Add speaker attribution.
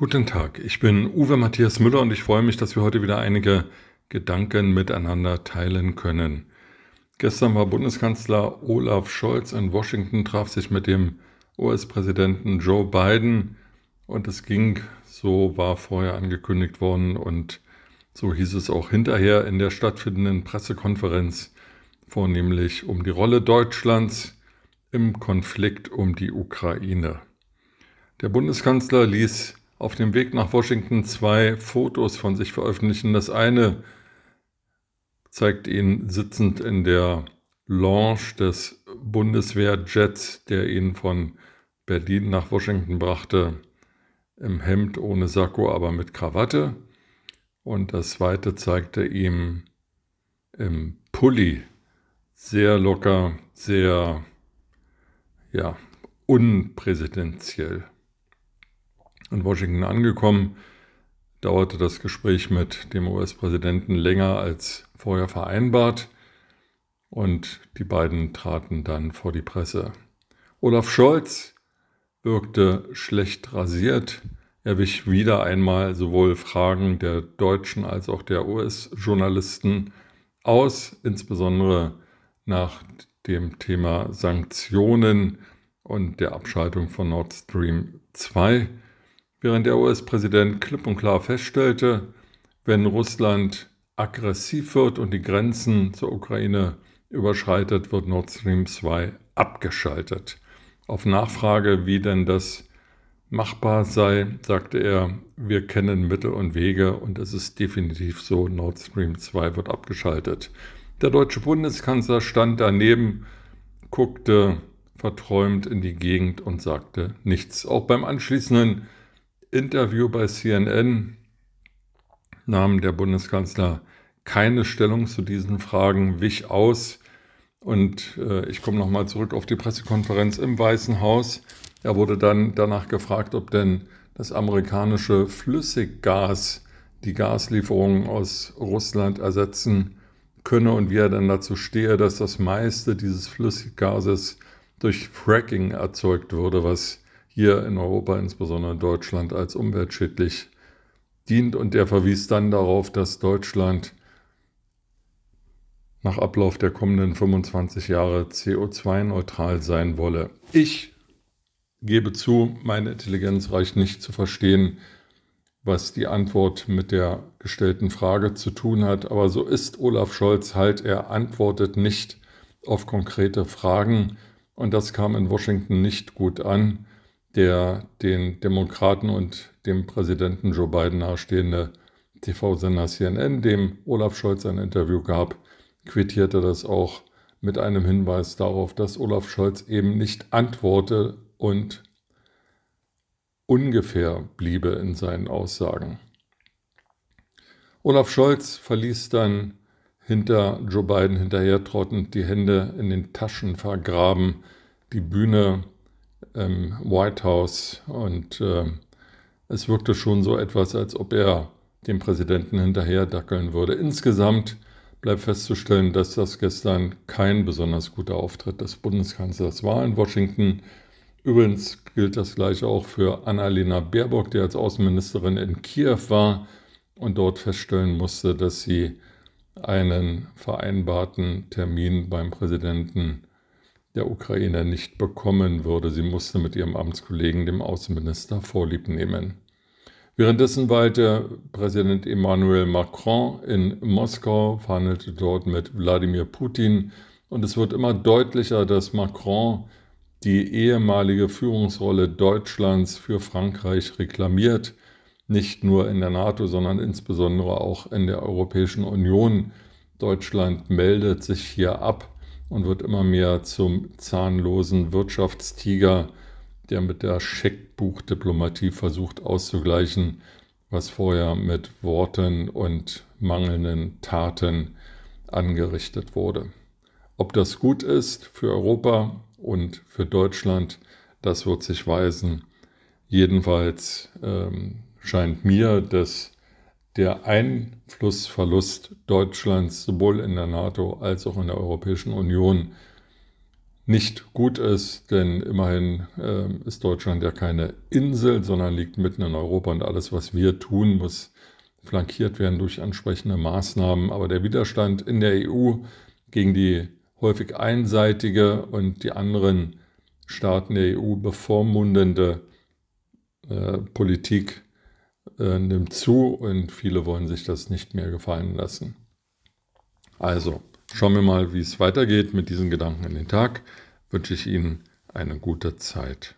Speaker 1: Guten Tag, ich bin Uwe Matthias Müller und ich freue mich, dass wir heute wieder einige Gedanken miteinander teilen können. Gestern war Bundeskanzler Olaf Scholz in Washington, traf sich mit dem US-Präsidenten Joe Biden und es ging, so war vorher angekündigt worden und so hieß es auch hinterher in der stattfindenden Pressekonferenz, vornehmlich um die Rolle Deutschlands im Konflikt um die Ukraine. Der Bundeskanzler ließ auf dem Weg nach Washington zwei Fotos von sich veröffentlichen. Das eine zeigt ihn sitzend in der Lounge des Bundeswehrjets, der ihn von Berlin nach Washington brachte, im Hemd ohne Sakko, aber mit Krawatte. Und das zweite zeigte ihm im Pulli, sehr locker, sehr, ja, unpräsidentiell. In Washington angekommen, dauerte das Gespräch mit dem US-Präsidenten länger als vorher vereinbart und die beiden traten dann vor die Presse. Olaf Scholz wirkte schlecht rasiert. Er wich wieder einmal sowohl Fragen der deutschen als auch der US-Journalisten aus, insbesondere nach dem Thema Sanktionen und der Abschaltung von Nord Stream 2 während der US-Präsident klipp und klar feststellte, wenn Russland aggressiv wird und die Grenzen zur Ukraine überschreitet, wird Nord Stream 2 abgeschaltet. Auf Nachfrage, wie denn das machbar sei, sagte er, wir kennen Mittel und Wege und es ist definitiv so, Nord Stream 2 wird abgeschaltet. Der deutsche Bundeskanzler stand daneben, guckte verträumt in die Gegend und sagte nichts. Auch beim anschließenden Interview bei CNN nahm der Bundeskanzler keine Stellung zu diesen Fragen, wich aus. Und äh, ich komme nochmal zurück auf die Pressekonferenz im Weißen Haus. Er wurde dann danach gefragt, ob denn das amerikanische Flüssiggas die Gaslieferungen aus Russland ersetzen könne und wie er dann dazu stehe, dass das meiste dieses Flüssiggases durch Fracking erzeugt würde, was hier in Europa, insbesondere in Deutschland, als umweltschädlich dient. Und der verwies dann darauf, dass Deutschland nach Ablauf der kommenden 25 Jahre CO2-neutral sein wolle. Ich gebe zu, meine Intelligenz reicht nicht zu verstehen, was die Antwort mit der gestellten Frage zu tun hat. Aber so ist Olaf Scholz halt, er antwortet nicht auf konkrete Fragen. Und das kam in Washington nicht gut an der den Demokraten und dem Präsidenten Joe Biden nahestehende TV-Sender CNN, dem Olaf Scholz ein Interview gab, quittierte das auch mit einem Hinweis darauf, dass Olaf Scholz eben nicht antworte und ungefähr bliebe in seinen Aussagen. Olaf Scholz verließ dann hinter Joe Biden hinterhertrottend, die Hände in den Taschen vergraben, die Bühne im White House und äh, es wirkte schon so etwas, als ob er dem Präsidenten hinterher dackeln würde. Insgesamt bleibt festzustellen, dass das gestern kein besonders guter Auftritt des Bundeskanzlers war in Washington. Übrigens gilt das gleiche auch für Annalena Baerbock, die als Außenministerin in Kiew war und dort feststellen musste, dass sie einen vereinbarten Termin beim Präsidenten der Ukraine nicht bekommen würde. Sie musste mit ihrem Amtskollegen, dem Außenminister, Vorlieb nehmen. Währenddessen weilte Präsident Emmanuel Macron in Moskau, verhandelte dort mit Wladimir Putin und es wird immer deutlicher, dass Macron die ehemalige Führungsrolle Deutschlands für Frankreich reklamiert, nicht nur in der NATO, sondern insbesondere auch in der Europäischen Union. Deutschland meldet sich hier ab und wird immer mehr zum zahnlosen Wirtschaftstiger, der mit der Scheckbuchdiplomatie versucht auszugleichen, was vorher mit Worten und mangelnden Taten angerichtet wurde. Ob das gut ist für Europa und für Deutschland, das wird sich weisen. Jedenfalls ähm, scheint mir, dass der Einflussverlust Deutschlands sowohl in der NATO als auch in der Europäischen Union nicht gut ist, denn immerhin äh, ist Deutschland ja keine Insel, sondern liegt mitten in Europa und alles, was wir tun, muss flankiert werden durch entsprechende Maßnahmen. Aber der Widerstand in der EU gegen die häufig einseitige und die anderen Staaten der EU bevormundende äh, Politik äh, nimmt zu und viele wollen sich das nicht mehr gefallen lassen. Also, schauen wir mal, wie es weitergeht mit diesen Gedanken in den Tag. Wünsche ich Ihnen eine gute Zeit.